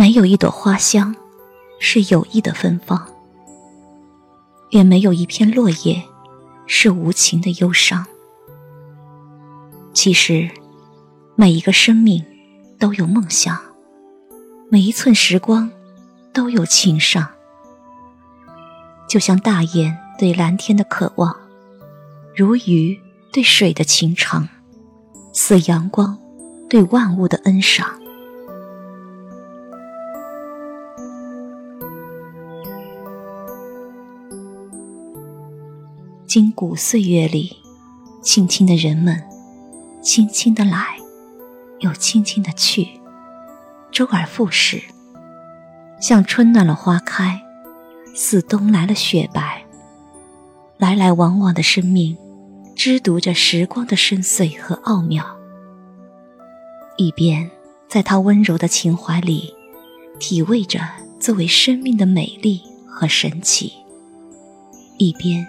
没有一朵花香是有意的芬芳，也没有一片落叶是无情的忧伤。其实，每一个生命都有梦想，每一寸时光都有情伤。就像大雁对蓝天的渴望，如鱼对水的情长，似阳光对万物的恩赏。今古岁月里，轻轻的人们，轻轻的来，又轻轻的去，周而复始，像春暖了花开，似冬来了雪白。来来往往的生命，知读着时光的深邃和奥妙，一边在他温柔的情怀里，体味着作为生命的美丽和神奇，一边。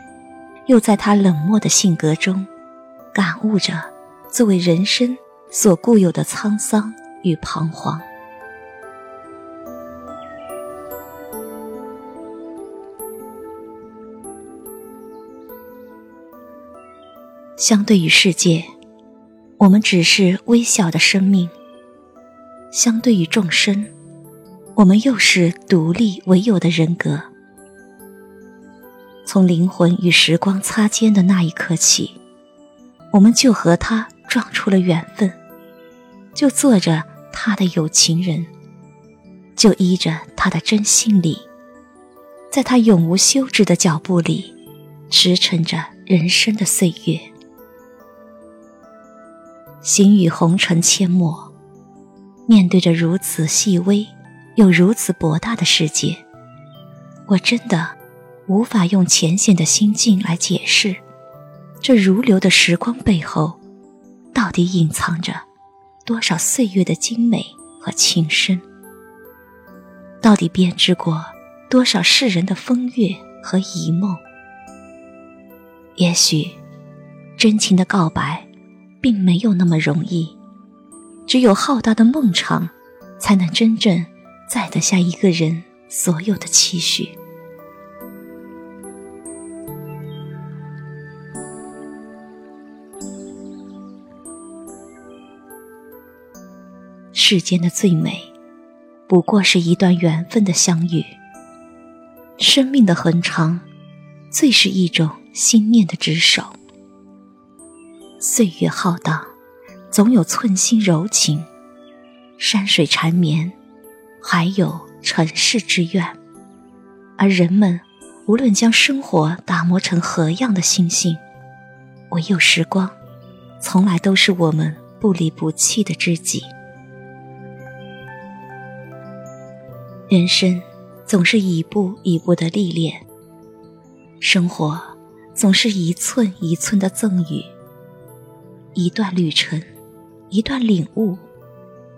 又在他冷漠的性格中，感悟着作为人生所固有的沧桑与彷徨。相对于世界，我们只是微小的生命；相对于众生，我们又是独立唯有的人格。从灵魂与时光擦肩的那一刻起，我们就和他撞出了缘分，就做着他的有情人，就依着他的真心里，在他永无休止的脚步里，驰骋着人生的岁月。行于红尘阡陌，面对着如此细微又如此博大的世界，我真的。无法用浅显的心境来解释，这如流的时光背后，到底隐藏着多少岁月的精美和情深？到底编织过多少世人的风月和遗梦？也许，真情的告白，并没有那么容易，只有浩大的梦场，才能真正载得下一个人所有的期许。世间的最美，不过是一段缘分的相遇。生命的恒长，最是一种心念的执守。岁月浩荡，总有寸心柔情；山水缠绵，还有尘世之愿。而人们，无论将生活打磨成何样的心性，唯有时光，从来都是我们不离不弃的知己。人生总是一步一步的历练，生活总是一寸一寸的赠予。一段旅程，一段领悟，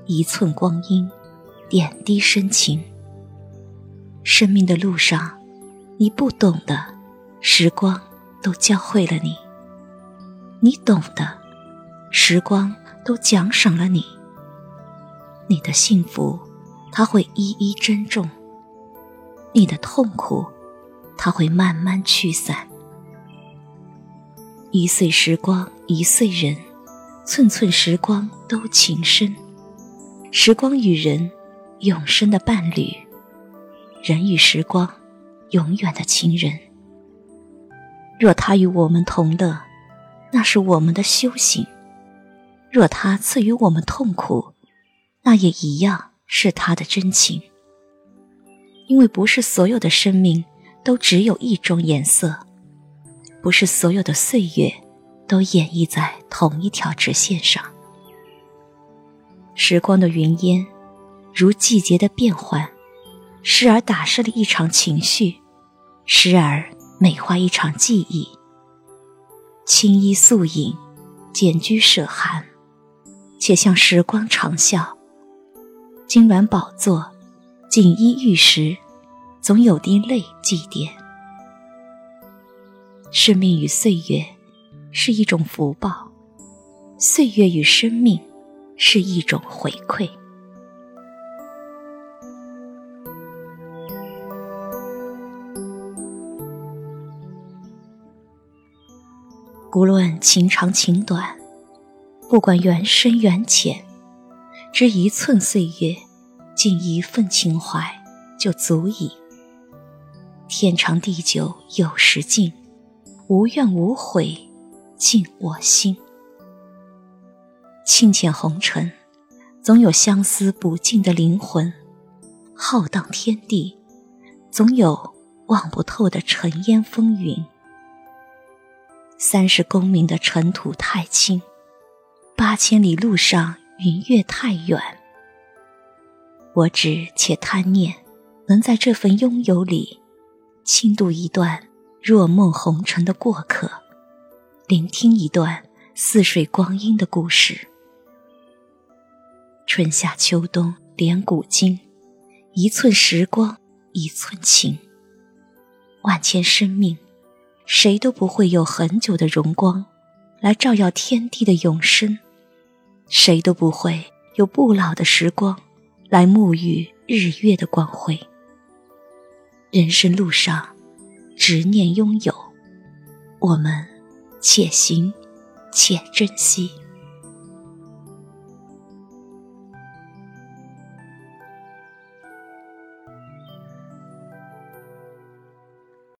一寸光阴，点滴深情。生命的路上，你不懂的，时光都教会了你；你懂的，时光都奖赏了你。你的幸福。他会一一珍重你的痛苦，他会慢慢驱散。一岁时光一岁人，寸寸时光都情深。时光与人，永生的伴侣；人与时光，永远的亲人。若他与我们同乐，那是我们的修行；若他赐予我们痛苦，那也一样。是他的真情，因为不是所有的生命都只有一种颜色，不是所有的岁月都演绎在同一条直线上。时光的云烟，如季节的变换，时而打湿了一场情绪，时而美化一场记忆。青衣素影，简居舍寒，且向时光长啸。金銮宝座，锦衣玉食，总有滴泪祭奠。生命与岁月是一种福报，岁月与生命是一种回馈。无论情长情短，不管缘深缘浅。只一寸岁月，尽一份情怀，就足矣。天长地久有时尽，无怨无悔尽我心。清浅红尘，总有相思不尽的灵魂；浩荡天地，总有望不透的尘烟风云。三十功名的尘土太轻，八千里路上云月太远。我只且贪念，能在这份拥有里，轻度一段若梦红尘的过客，聆听一段似水光阴的故事。春夏秋冬，连古今，一寸时光，一寸情。万千生命，谁都不会有很久的荣光，来照耀天地的永生；谁都不会有不老的时光，来沐浴日月的光辉。人生路上，执念拥有，我们且行且珍惜。